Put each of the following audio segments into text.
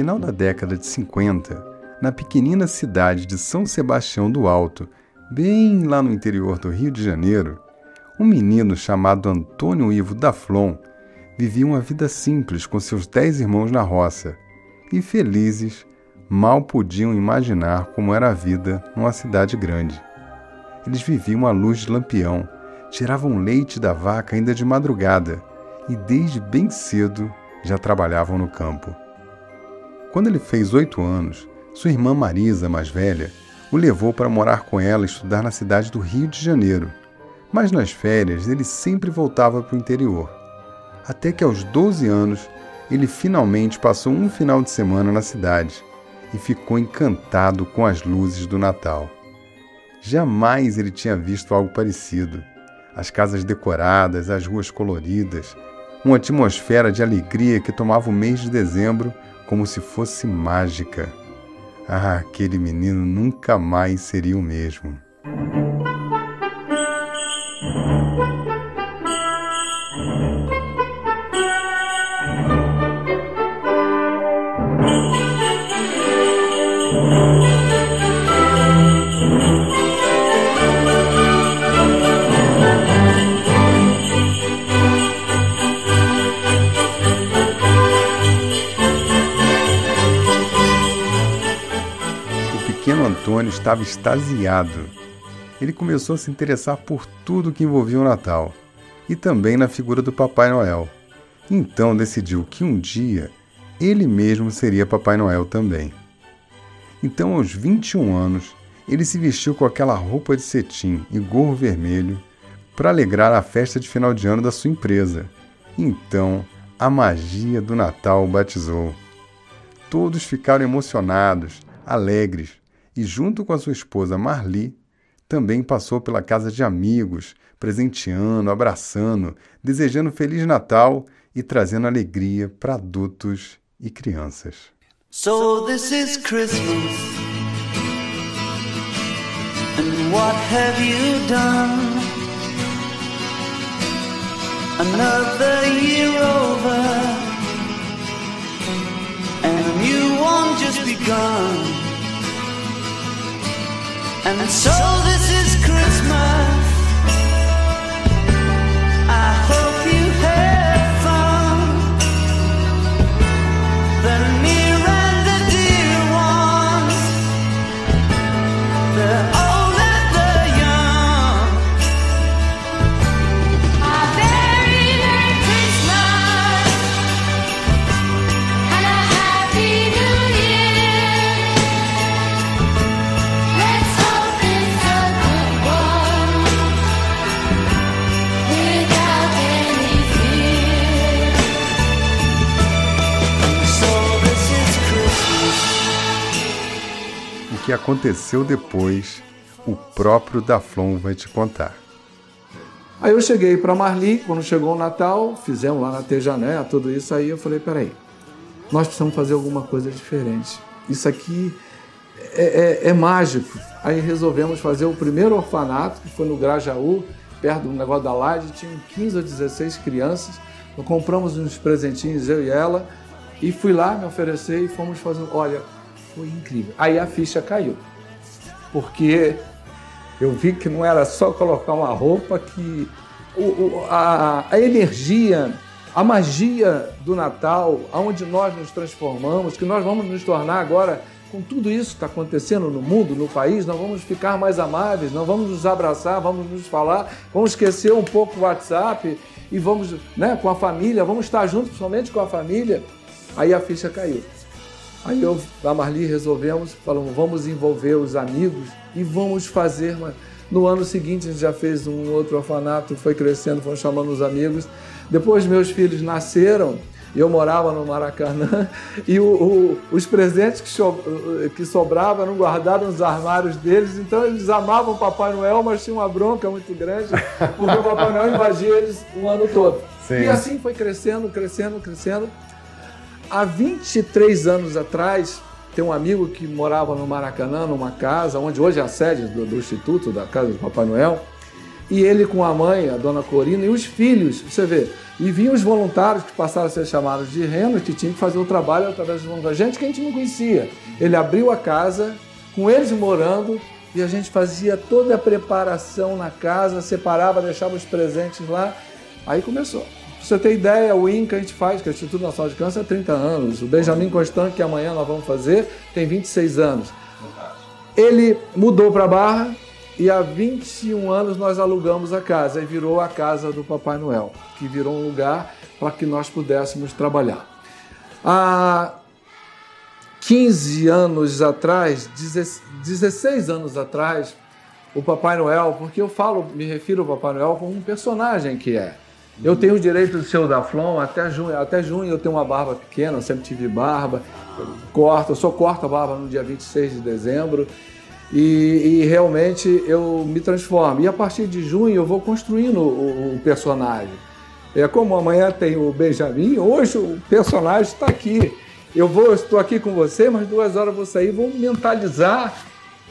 final da década de 50, na pequenina cidade de São Sebastião do Alto, bem lá no interior do Rio de Janeiro, um menino chamado Antônio Ivo Daflon vivia uma vida simples com seus dez irmãos na roça e felizes mal podiam imaginar como era a vida numa cidade grande. Eles viviam à luz de lampião, tiravam leite da vaca ainda de madrugada e desde bem cedo já trabalhavam no campo. Quando ele fez oito anos, sua irmã Marisa, mais velha, o levou para morar com ela e estudar na cidade do Rio de Janeiro. Mas nas férias ele sempre voltava para o interior. Até que aos 12 anos ele finalmente passou um final de semana na cidade e ficou encantado com as luzes do Natal. Jamais ele tinha visto algo parecido. As casas decoradas, as ruas coloridas, uma atmosfera de alegria que tomava o mês de dezembro como se fosse mágica. Ah, aquele menino nunca mais seria o mesmo. Estava extasiado. Ele começou a se interessar por tudo que envolvia o Natal e também na figura do Papai Noel. Então decidiu que um dia ele mesmo seria Papai Noel também. Então, aos 21 anos, ele se vestiu com aquela roupa de cetim e gorro vermelho para alegrar a festa de final de ano da sua empresa. Então, a magia do Natal batizou. Todos ficaram emocionados, alegres, e, junto com a sua esposa Marli, também passou pela casa de amigos, presenteando, abraçando, desejando Feliz Natal e trazendo alegria para adultos e crianças. So this is Christmas. And what have you done? Another year over. And a new one just begun. And so this is Christmas. Aconteceu depois, o próprio Daflon vai te contar. Aí eu cheguei para Marli, quando chegou o Natal, fizemos lá na Tejané, tudo isso aí, eu falei, peraí, nós precisamos fazer alguma coisa diferente. Isso aqui é, é, é mágico. Aí resolvemos fazer o primeiro orfanato, que foi no Grajaú, perto do negócio da laje, tinham 15 ou 16 crianças. Nós compramos uns presentinhos, eu e ela, e fui lá me oferecer e fomos fazendo, olha, foi incrível. Aí a ficha caiu. Porque eu vi que não era só colocar uma roupa que o, a, a energia, a magia do Natal, aonde nós nos transformamos, que nós vamos nos tornar agora com tudo isso que está acontecendo no mundo, no país, nós vamos ficar mais amáveis, nós vamos nos abraçar, vamos nos falar, vamos esquecer um pouco o WhatsApp e vamos, né, com a família, vamos estar juntos somente com a família. Aí a ficha caiu. Aí eu, a Marli, resolvemos, falamos, vamos envolver os amigos e vamos fazer. Uma... No ano seguinte a gente já fez um outro orfanato, foi crescendo, fomos chamando os amigos. Depois meus filhos nasceram, eu morava no Maracanã e o, o, os presentes que, so, que sobravam eram guardados nos armários deles, então eles amavam o Papai Noel, mas tinha uma bronca muito grande, porque o Papai Noel invadia eles o ano todo. Sim. E assim foi crescendo, crescendo, crescendo. Há 23 anos atrás, tem um amigo que morava no Maracanã, numa casa, onde hoje é a sede do, do Instituto, da Casa do Papai Noel. e ele com a mãe, a dona Corina, e os filhos, você vê. E vinham os voluntários que passaram a ser chamados de renos, que tinham que fazer o trabalho através voluntários. Gente que a gente não conhecia. Ele abriu a casa, com eles morando, e a gente fazia toda a preparação na casa, separava, deixava os presentes lá. Aí começou. Você ter ideia, o IN que a gente faz, que é o Instituto Nacional de Câncer, há 30 anos. O Benjamin Constant, que amanhã nós vamos fazer, tem 26 anos. Ele mudou para Barra, e há 21 anos nós alugamos a casa e virou a casa do Papai Noel, que virou um lugar para que nós pudéssemos trabalhar. Há 15 anos atrás, 16 anos atrás, o Papai Noel, porque eu falo, me refiro ao Papai Noel como um personagem que é. Eu tenho o direito de ser o da Flon, até junho, até junho eu tenho uma barba pequena, sempre tive barba, corto, eu só corto a barba no dia 26 de dezembro e, e, realmente eu me transformo. E a partir de junho eu vou construindo o, o personagem. É como amanhã tem o Benjamin, hoje o personagem está aqui. Eu vou, estou aqui com você, mas duas horas eu vou sair, vou mentalizar,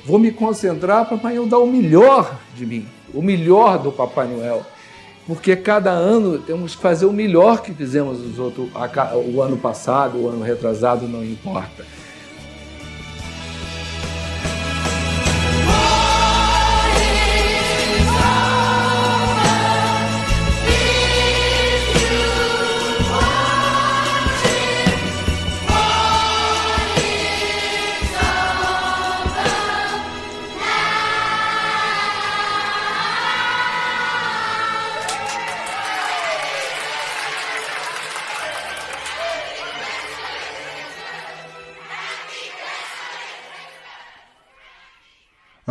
vou me concentrar para amanhã eu dar o melhor de mim, o melhor do Papai Noel. Porque cada ano temos que fazer o melhor que fizemos os outros, o ano passado, o ano retrasado, não importa.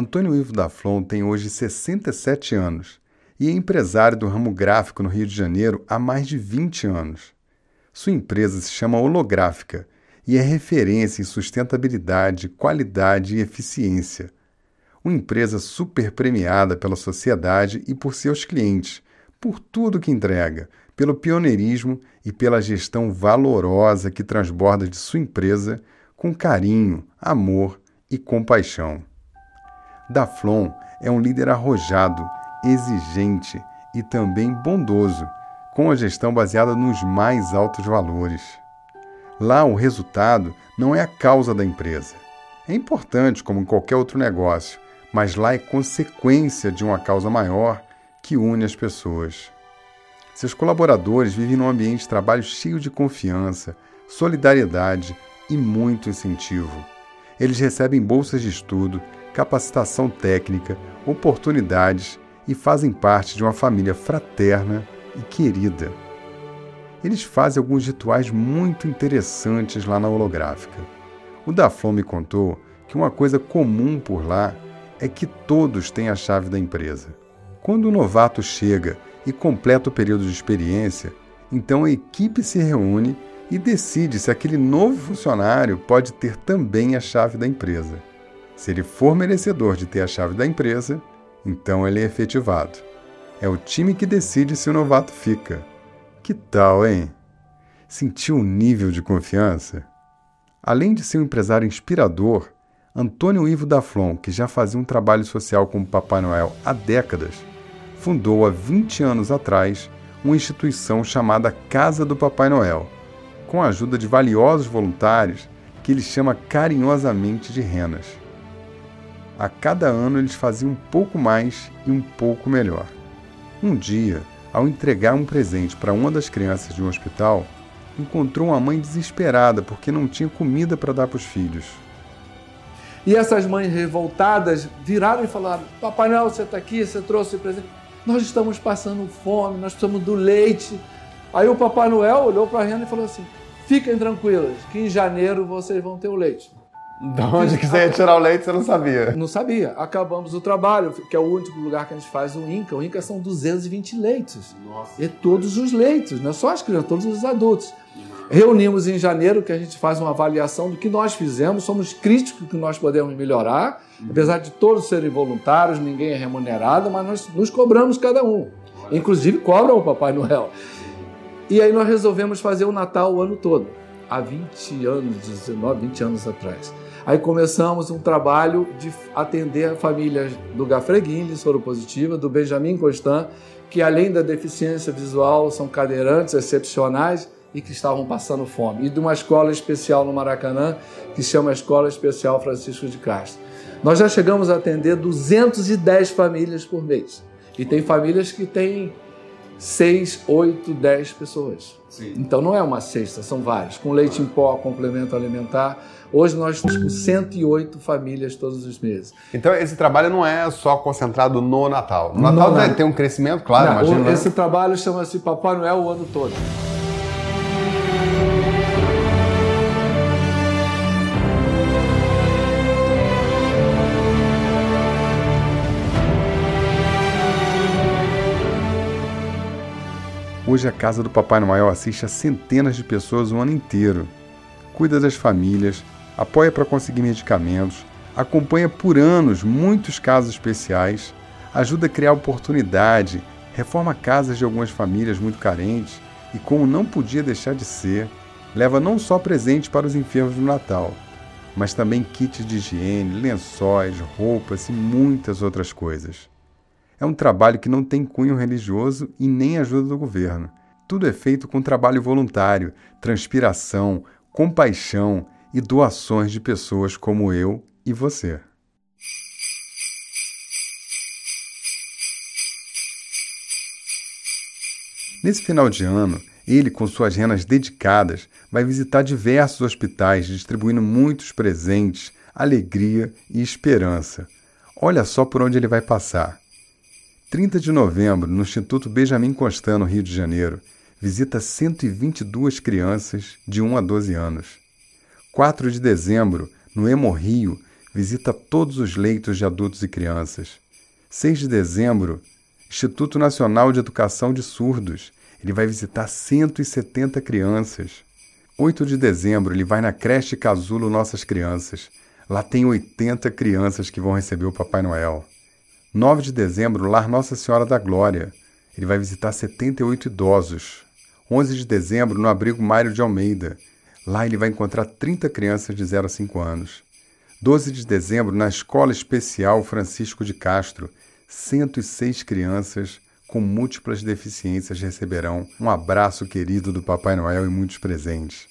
Antônio Ivo da Flon tem hoje 67 anos e é empresário do ramo gráfico no Rio de Janeiro há mais de 20 anos. Sua empresa se chama Holográfica e é referência em sustentabilidade, qualidade e eficiência. Uma empresa super premiada pela sociedade e por seus clientes, por tudo que entrega, pelo pioneirismo e pela gestão valorosa que transborda de sua empresa com carinho, amor e compaixão. Daflon é um líder arrojado, exigente e também bondoso, com a gestão baseada nos mais altos valores. Lá, o resultado não é a causa da empresa. É importante, como em qualquer outro negócio, mas lá é consequência de uma causa maior que une as pessoas. Seus colaboradores vivem num ambiente de trabalho cheio de confiança, solidariedade e muito incentivo. Eles recebem bolsas de estudo, capacitação técnica, oportunidades e fazem parte de uma família fraterna e querida. Eles fazem alguns rituais muito interessantes lá na holográfica. O Daflon me contou que uma coisa comum por lá é que todos têm a chave da empresa. Quando o novato chega e completa o período de experiência, então a equipe se reúne e decide se aquele novo funcionário pode ter também a chave da empresa. Se ele for merecedor de ter a chave da empresa, então ele é efetivado. É o time que decide se o novato fica. Que tal, hein? Sentiu o um nível de confiança? Além de ser um empresário inspirador, Antônio Ivo Daflon, que já fazia um trabalho social como Papai Noel há décadas, fundou há 20 anos atrás uma instituição chamada Casa do Papai Noel, com a ajuda de valiosos voluntários que ele chama carinhosamente de renas. A cada ano eles faziam um pouco mais e um pouco melhor. Um dia, ao entregar um presente para uma das crianças de um hospital, encontrou uma mãe desesperada porque não tinha comida para dar para os filhos. E essas mães revoltadas viraram e falaram: Papai Noel, você está aqui, você trouxe o presente. Nós estamos passando fome, nós precisamos do leite. Aí o Papai Noel olhou para a Rena e falou assim: Fiquem tranquilas, que em janeiro vocês vão ter o leite. De onde que você ia tirar o leite, você não sabia? Não sabia. Acabamos o trabalho, que é o único lugar que a gente faz o INCA. O INCA são 220 leitos. Nossa. E todos os leitos, não é só as crianças, todos os adultos. Reunimos em janeiro, que a gente faz uma avaliação do que nós fizemos, somos críticos que nós podemos melhorar, uhum. apesar de todos serem voluntários, ninguém é remunerado, mas nós nos cobramos cada um. Inclusive cobram o Papai Noel. E aí nós resolvemos fazer o Natal o ano todo, há 20 anos, 19, 20 anos atrás. Aí começamos um trabalho de atender famílias do Gafreguin, soro positiva, do Benjamin Constant, que além da deficiência visual são cadeirantes excepcionais e que estavam passando fome. E de uma escola especial no Maracanã, que chama Escola Especial Francisco de Castro. Nós já chegamos a atender 210 famílias por mês. E tem famílias que têm 6, 8, 10 pessoas. Sim. Então não é uma cesta, são várias. Com leite em pó, complemento alimentar. Hoje nós estamos com 108 famílias todos os meses. Então esse trabalho não é só concentrado no Natal. No Natal no, tem um crescimento, claro, não, imagino. Né? Esse trabalho chama-se Papai Noel o ano todo. Hoje a casa do Papai Noel assiste a centenas de pessoas o ano inteiro. Cuida das famílias, apoia para conseguir medicamentos, acompanha por anos muitos casos especiais, ajuda a criar oportunidade, reforma casas de algumas famílias muito carentes e, como não podia deixar de ser, leva não só presentes para os enfermos no Natal, mas também kits de higiene, lençóis, roupas e muitas outras coisas. É um trabalho que não tem cunho religioso e nem ajuda do governo. Tudo é feito com trabalho voluntário, transpiração, compaixão e doações de pessoas como eu e você. Nesse final de ano, ele, com suas renas dedicadas, vai visitar diversos hospitais, distribuindo muitos presentes, alegria e esperança. Olha só por onde ele vai passar. 30 de novembro, no Instituto Benjamin Constant, no Rio de Janeiro, visita 122 crianças de 1 a 12 anos. 4 de dezembro, no Hemorrio, visita todos os leitos de adultos e crianças. 6 de dezembro, Instituto Nacional de Educação de Surdos. Ele vai visitar 170 crianças. 8 de dezembro, ele vai na creche Casulo Nossas Crianças. Lá tem 80 crianças que vão receber o Papai Noel. 9 de dezembro, Lar Nossa Senhora da Glória. Ele vai visitar 78 idosos. 11 de dezembro, no abrigo Mário de Almeida. Lá ele vai encontrar 30 crianças de 0 a 5 anos. 12 de dezembro, na Escola Especial Francisco de Castro, 106 crianças com múltiplas deficiências receberão um abraço querido do Papai Noel e muitos presentes.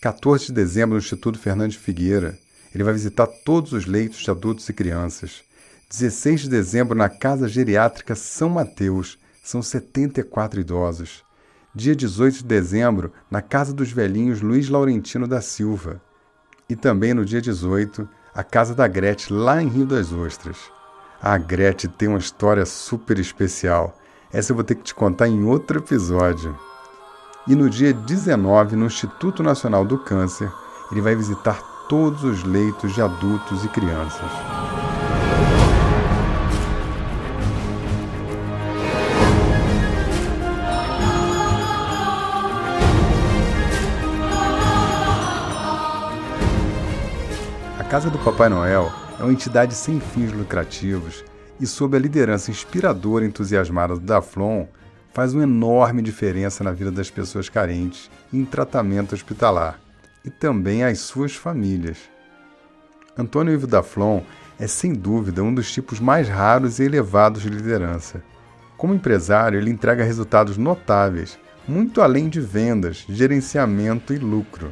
14 de dezembro, no Instituto Fernandes Figueira, ele vai visitar todos os leitos de adultos e crianças. 16 de dezembro, na Casa Geriátrica São Mateus, são 74 idosos. Dia 18 de dezembro, na Casa dos Velhinhos Luiz Laurentino da Silva. E também no dia 18, a Casa da Grete, lá em Rio das Ostras. A Grete tem uma história super especial. Essa eu vou ter que te contar em outro episódio. E no dia 19, no Instituto Nacional do Câncer, ele vai visitar todos os leitos de adultos e crianças. Casa do Papai Noel é uma entidade sem fins lucrativos e, sob a liderança inspiradora e entusiasmada do Daflon, faz uma enorme diferença na vida das pessoas carentes em tratamento hospitalar e também às suas famílias. Antônio Ivo Daflon é sem dúvida um dos tipos mais raros e elevados de liderança. Como empresário, ele entrega resultados notáveis, muito além de vendas, gerenciamento e lucro.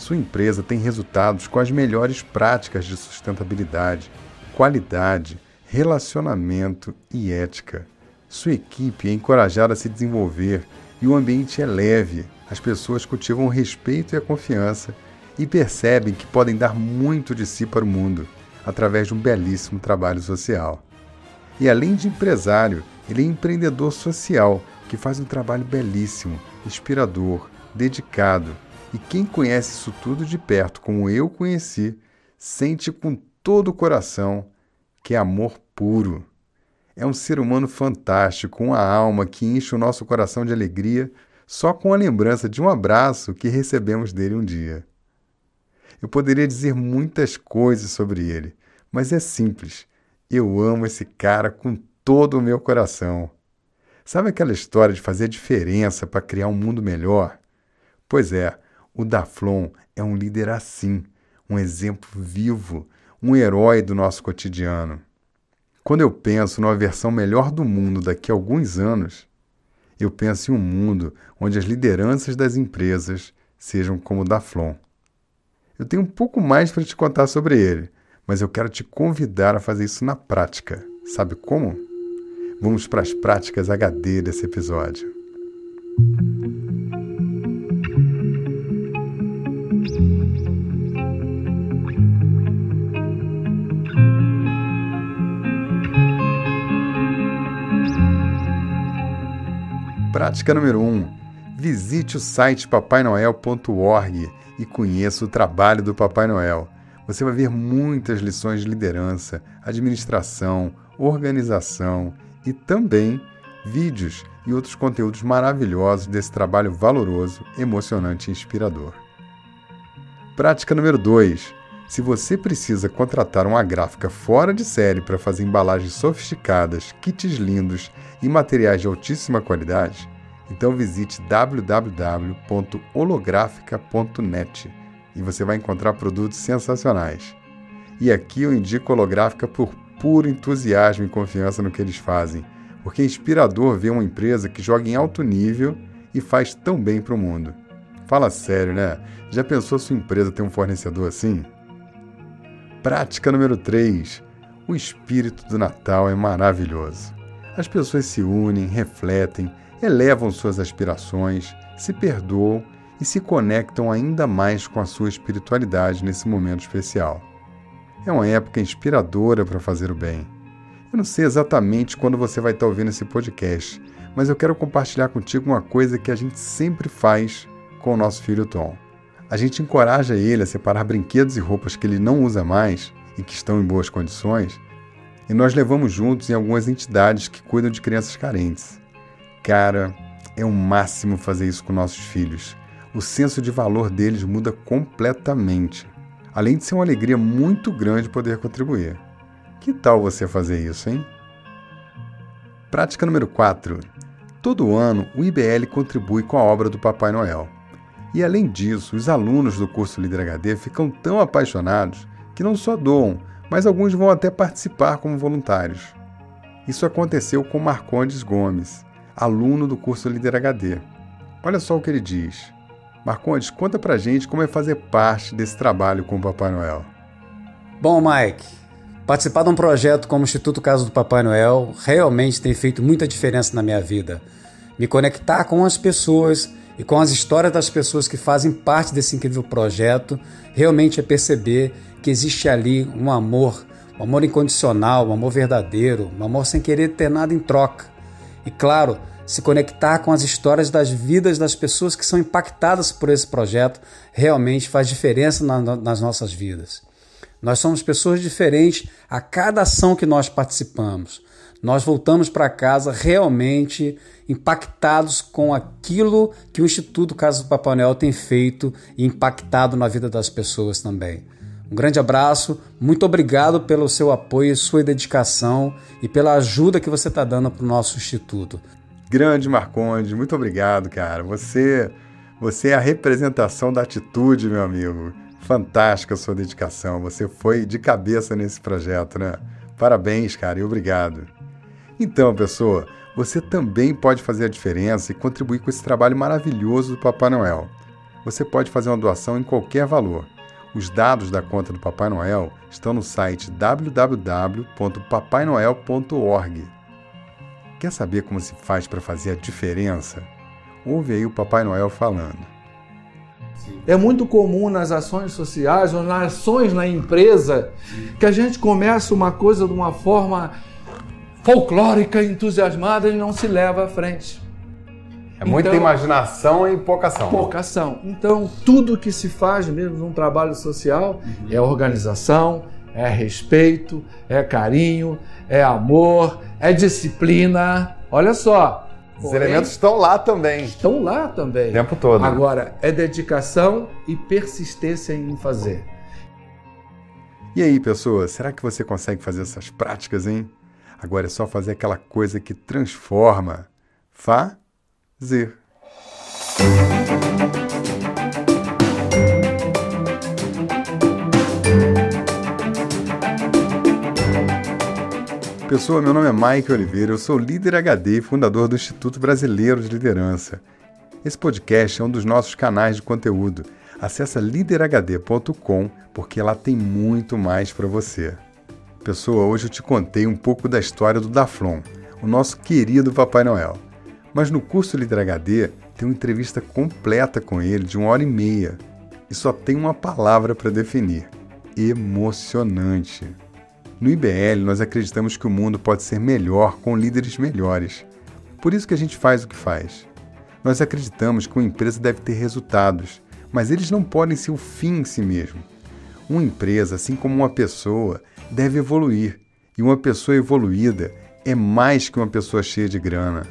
Sua empresa tem resultados com as melhores práticas de sustentabilidade, qualidade, relacionamento e ética. Sua equipe é encorajada a se desenvolver e o ambiente é leve. As pessoas cultivam o respeito e a confiança e percebem que podem dar muito de si para o mundo através de um belíssimo trabalho social. E além de empresário, ele é empreendedor social que faz um trabalho belíssimo, inspirador, dedicado e quem conhece isso tudo de perto, como eu conheci, sente com todo o coração que é amor puro. É um ser humano fantástico, uma alma que enche o nosso coração de alegria só com a lembrança de um abraço que recebemos dele um dia. Eu poderia dizer muitas coisas sobre ele, mas é simples. Eu amo esse cara com todo o meu coração. Sabe aquela história de fazer diferença para criar um mundo melhor? Pois é, o Daflon é um líder assim, um exemplo vivo, um herói do nosso cotidiano. Quando eu penso numa versão melhor do mundo daqui a alguns anos, eu penso em um mundo onde as lideranças das empresas sejam como o da Flon. Eu tenho um pouco mais para te contar sobre ele, mas eu quero te convidar a fazer isso na prática. Sabe como? Vamos para as práticas HD desse episódio. Prática número 1. Um, visite o site papainoel.org e conheça o trabalho do Papai Noel. Você vai ver muitas lições de liderança, administração, organização e também vídeos e outros conteúdos maravilhosos desse trabalho valoroso, emocionante e inspirador. Prática número 2. Se você precisa contratar uma gráfica fora de série para fazer embalagens sofisticadas, kits lindos e materiais de altíssima qualidade, então visite www.holográfica.net e você vai encontrar produtos sensacionais. E aqui eu indico Holográfica por puro entusiasmo e confiança no que eles fazem, porque é inspirador ver uma empresa que joga em alto nível e faz tão bem para o mundo. Fala sério, né? Já pensou sua empresa ter um fornecedor assim? Prática número 3. O espírito do Natal é maravilhoso. As pessoas se unem, refletem, elevam suas aspirações, se perdoam e se conectam ainda mais com a sua espiritualidade nesse momento especial. É uma época inspiradora para fazer o bem. Eu não sei exatamente quando você vai estar ouvindo esse podcast, mas eu quero compartilhar contigo uma coisa que a gente sempre faz com o nosso filho Tom. A gente encoraja ele a separar brinquedos e roupas que ele não usa mais e que estão em boas condições, e nós levamos juntos em algumas entidades que cuidam de crianças carentes. Cara, é o máximo fazer isso com nossos filhos. O senso de valor deles muda completamente. Além de ser uma alegria muito grande poder contribuir. Que tal você fazer isso, hein? Prática número 4. Todo ano, o IBL contribui com a obra do Papai Noel. E além disso, os alunos do curso Líder HD ficam tão apaixonados que não só doam, mas alguns vão até participar como voluntários. Isso aconteceu com Marcondes Gomes, aluno do curso Líder HD. Olha só o que ele diz. Marcondes, conta pra gente como é fazer parte desse trabalho com o Papai Noel. Bom, Mike, participar de um projeto como o Instituto Casa do Papai Noel realmente tem feito muita diferença na minha vida. Me conectar com as pessoas e com as histórias das pessoas que fazem parte desse incrível projeto realmente é perceber que existe ali um amor, um amor incondicional, um amor verdadeiro, um amor sem querer ter nada em troca. E claro, se conectar com as histórias das vidas das pessoas que são impactadas por esse projeto realmente faz diferença na, nas nossas vidas. Nós somos pessoas diferentes a cada ação que nós participamos. Nós voltamos para casa realmente impactados com aquilo que o Instituto Casa do Papai Noel tem feito e impactado na vida das pessoas também. Um grande abraço, muito obrigado pelo seu apoio, sua dedicação e pela ajuda que você está dando para o nosso Instituto. Grande Marconde, muito obrigado, cara. Você, você é a representação da atitude, meu amigo. Fantástica a sua dedicação. Você foi de cabeça nesse projeto, né? Parabéns, cara, e obrigado. Então, pessoa, você também pode fazer a diferença e contribuir com esse trabalho maravilhoso do Papai Noel. Você pode fazer uma doação em qualquer valor. Os dados da conta do Papai Noel estão no site www.papainoel.org. Quer saber como se faz para fazer a diferença? Ouve aí o Papai Noel falando. É muito comum nas ações sociais ou nas ações na empresa que a gente começa uma coisa de uma forma folclórica, entusiasmada e não se leva à frente. É muita então, imaginação e pouca ação. Pouca ação. Então, tudo que se faz mesmo num trabalho social uhum. é organização, é respeito, é carinho, é amor, é disciplina. Olha só. Os porém, elementos estão lá também. Estão lá também. O tempo todo. Agora, é dedicação e persistência em fazer. E aí, pessoas, será que você consegue fazer essas práticas, hein? Agora é só fazer aquela coisa que transforma. Fazer. Pessoal, meu nome é Mike Oliveira, eu sou líder HD e fundador do Instituto Brasileiro de Liderança. Esse podcast é um dos nossos canais de conteúdo. Acesse liderhd.com porque lá tem muito mais para você. Pessoa, hoje eu te contei um pouco da história do Daflon, o nosso querido Papai Noel. Mas no curso Líder HD tem uma entrevista completa com ele de uma hora e meia. E só tem uma palavra para definir: emocionante. No IBL, nós acreditamos que o mundo pode ser melhor com líderes melhores. Por isso que a gente faz o que faz. Nós acreditamos que uma empresa deve ter resultados, mas eles não podem ser o fim em si mesmo. Uma empresa, assim como uma pessoa, deve evoluir, e uma pessoa evoluída é mais que uma pessoa cheia de grana.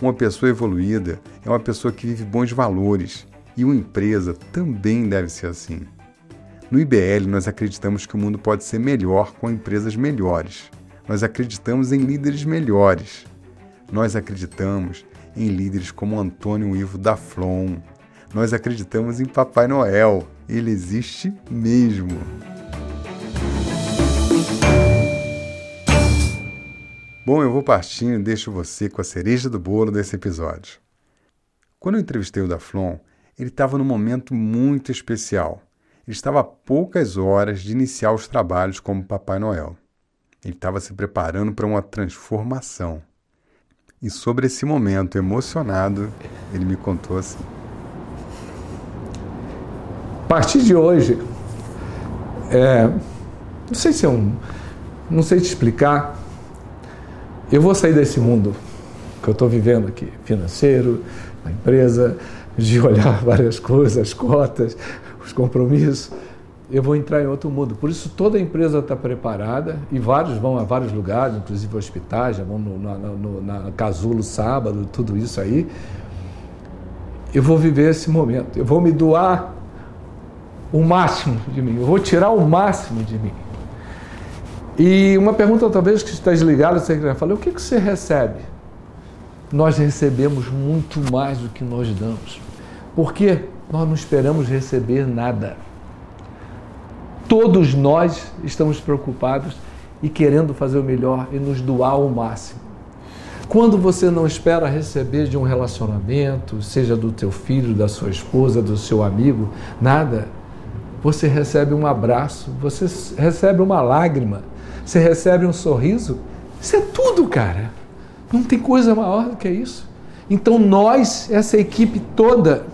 Uma pessoa evoluída é uma pessoa que vive bons valores, e uma empresa também deve ser assim. No IBL, nós acreditamos que o mundo pode ser melhor com empresas melhores. Nós acreditamos em líderes melhores. Nós acreditamos em líderes como Antônio Ivo da Flon. Nós acreditamos em Papai Noel. Ele existe mesmo. Bom, eu vou partindo e deixo você com a cereja do bolo desse episódio. Quando eu entrevistei o Daflon, ele estava num momento muito especial. Ele estava a poucas horas de iniciar os trabalhos como Papai Noel. Ele estava se preparando para uma transformação. E sobre esse momento emocionado, ele me contou assim: A partir de hoje, é, não sei se é um. Não sei te explicar. Eu vou sair desse mundo que eu estou vivendo aqui, financeiro, na empresa, de olhar várias coisas, as cotas, os compromissos, eu vou entrar em outro mundo. Por isso toda empresa está preparada e vários vão a vários lugares, inclusive hospitais, já vão no, na, no, na Casulo sábado, tudo isso aí. Eu vou viver esse momento. Eu vou me doar o máximo de mim. Eu vou tirar o máximo de mim. E uma pergunta talvez que está desligada, você quer falar, o que, que você recebe? Nós recebemos muito mais do que nós damos. Por quê? Nós não esperamos receber nada. Todos nós estamos preocupados e querendo fazer o melhor e nos doar ao máximo. Quando você não espera receber de um relacionamento, seja do teu filho, da sua esposa, do seu amigo, nada, você recebe um abraço, você recebe uma lágrima, você recebe um sorriso. Isso é tudo, cara. Não tem coisa maior do que isso. Então nós, essa equipe toda,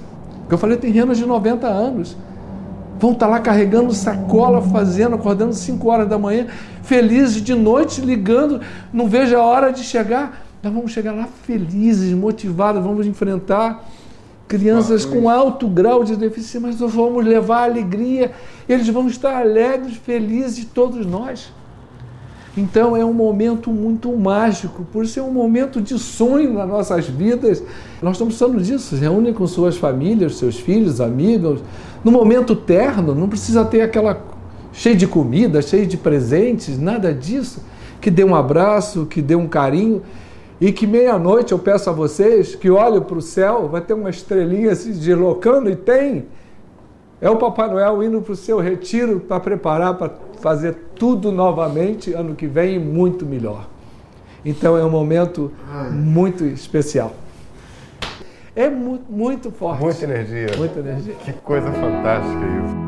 porque eu falei, tem renos de 90 anos. Vão estar tá lá carregando sacola, fazendo, acordando 5 horas da manhã, felizes de noite, ligando, não vejo a hora de chegar. Nós vamos chegar lá felizes, motivados, vamos enfrentar crianças com alto grau de deficiência, mas nós vamos levar alegria, eles vão estar alegres, felizes, todos nós. Então é um momento muito mágico, por é um momento de sonho nas nossas vidas. Nós estamos falando disso, reúne com suas famílias, seus filhos, amigos, no momento terno, não precisa ter aquela cheio de comida, cheio de presentes, nada disso. Que dê um abraço, que dê um carinho e que meia-noite eu peço a vocês que olhem para o céu, vai ter uma estrelinha se deslocando e tem. É o Papai Noel indo para o seu retiro para preparar para fazer tudo novamente ano que vem e muito melhor. Então é um momento muito especial. É mu muito forte. Muita energia. Muita energia. Que coisa fantástica isso.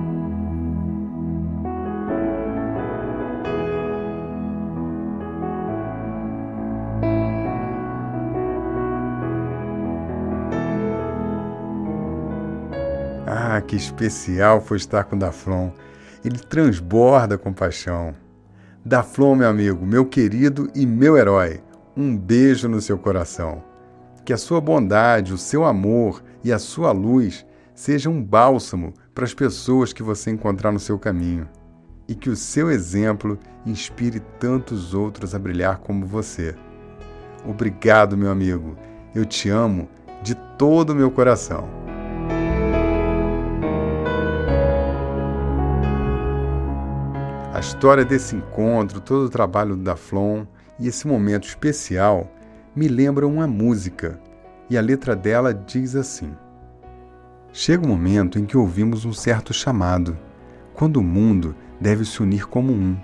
Que especial foi estar com Daflon ele transborda compaixão. Daflon, meu amigo, meu querido e meu herói, um beijo no seu coração. Que a sua bondade, o seu amor e a sua luz sejam um bálsamo para as pessoas que você encontrar no seu caminho. E que o seu exemplo inspire tantos outros a brilhar como você. Obrigado, meu amigo. Eu te amo de todo o meu coração. A história desse encontro, todo o trabalho da Flon e esse momento especial me lembram uma música, e a letra dela diz assim: Chega o um momento em que ouvimos um certo chamado, quando o mundo deve se unir como um.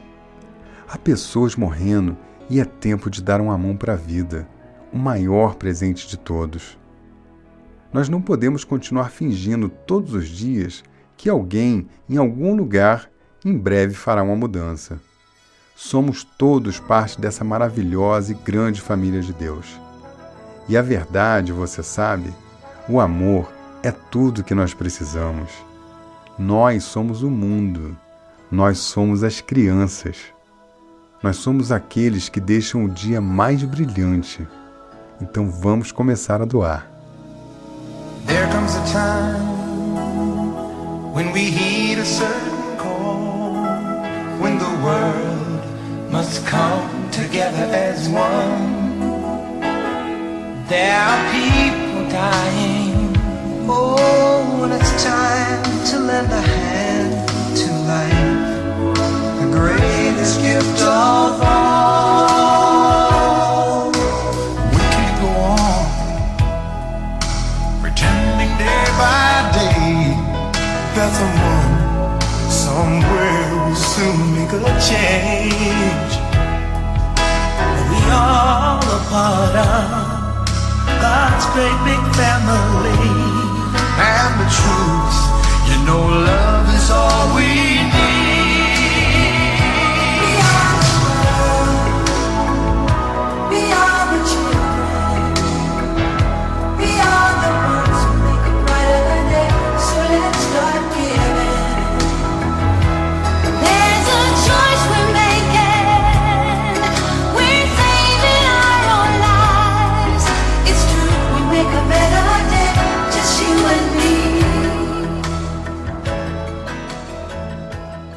Há pessoas morrendo E é tempo de dar uma mão para a vida, o maior presente de todos. Nós não podemos continuar fingindo todos os dias que alguém, em algum lugar, em breve fará uma mudança. Somos todos parte dessa maravilhosa e grande família de Deus. E a verdade, você sabe, o amor é tudo que nós precisamos. Nós somos o mundo, nós somos as crianças. Nós somos aqueles que deixam o dia mais brilhante. Então vamos começar a doar. There comes a time when we heed a certain when the world must come together as one. There are people dying. Oh, when it's time to lend a hand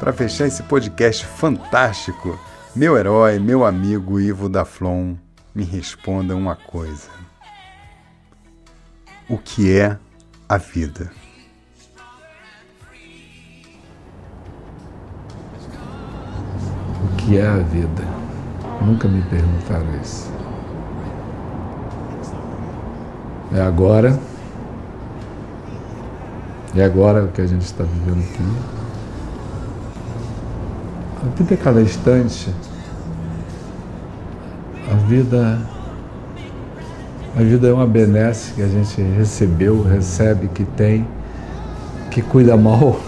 Para fechar esse podcast fantástico, meu herói, meu amigo Ivo Daflon, me responda uma coisa. O que é a vida? O que é a vida? Nunca me perguntaram isso. É agora. É agora o que a gente está vivendo aqui. A vida é cada instante. A vida. A vida é uma benesse que a gente recebeu, recebe, que tem, que cuida mal,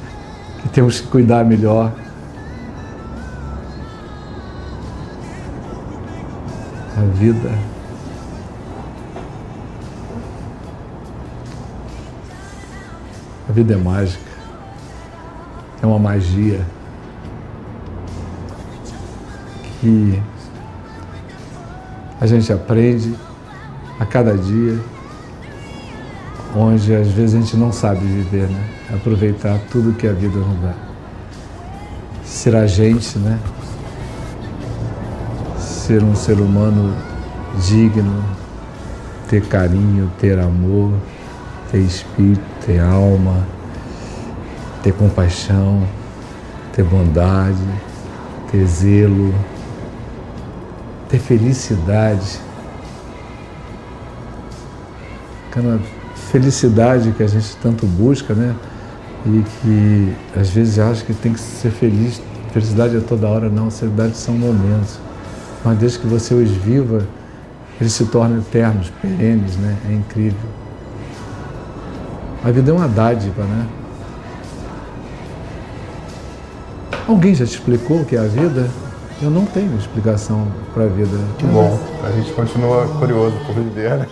que temos que cuidar melhor. A vida A vida é mágica. É uma magia que a gente aprende a cada dia, onde às vezes a gente não sabe viver, né? Aproveitar tudo que a vida nos dá. Ser a gente, né? Ser um ser humano digno, ter carinho, ter amor, ter espírito, ter alma, ter compaixão, ter bondade, ter zelo, ter felicidade. Aquela felicidade que a gente tanto busca, né? E que às vezes acha que tem que ser feliz. Felicidade é toda hora, não. Felicidade são momentos. Mas desde que você os viva, eles se tornam eternos, perenes, né? É incrível. A vida é uma dádiva, né? Alguém já te explicou o que é a vida? Eu não tenho explicação para a vida. Que bom. A gente continua curioso por viver, né?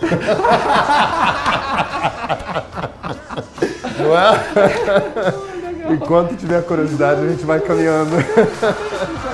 Não é? Enquanto tiver curiosidade, a gente vai caminhando.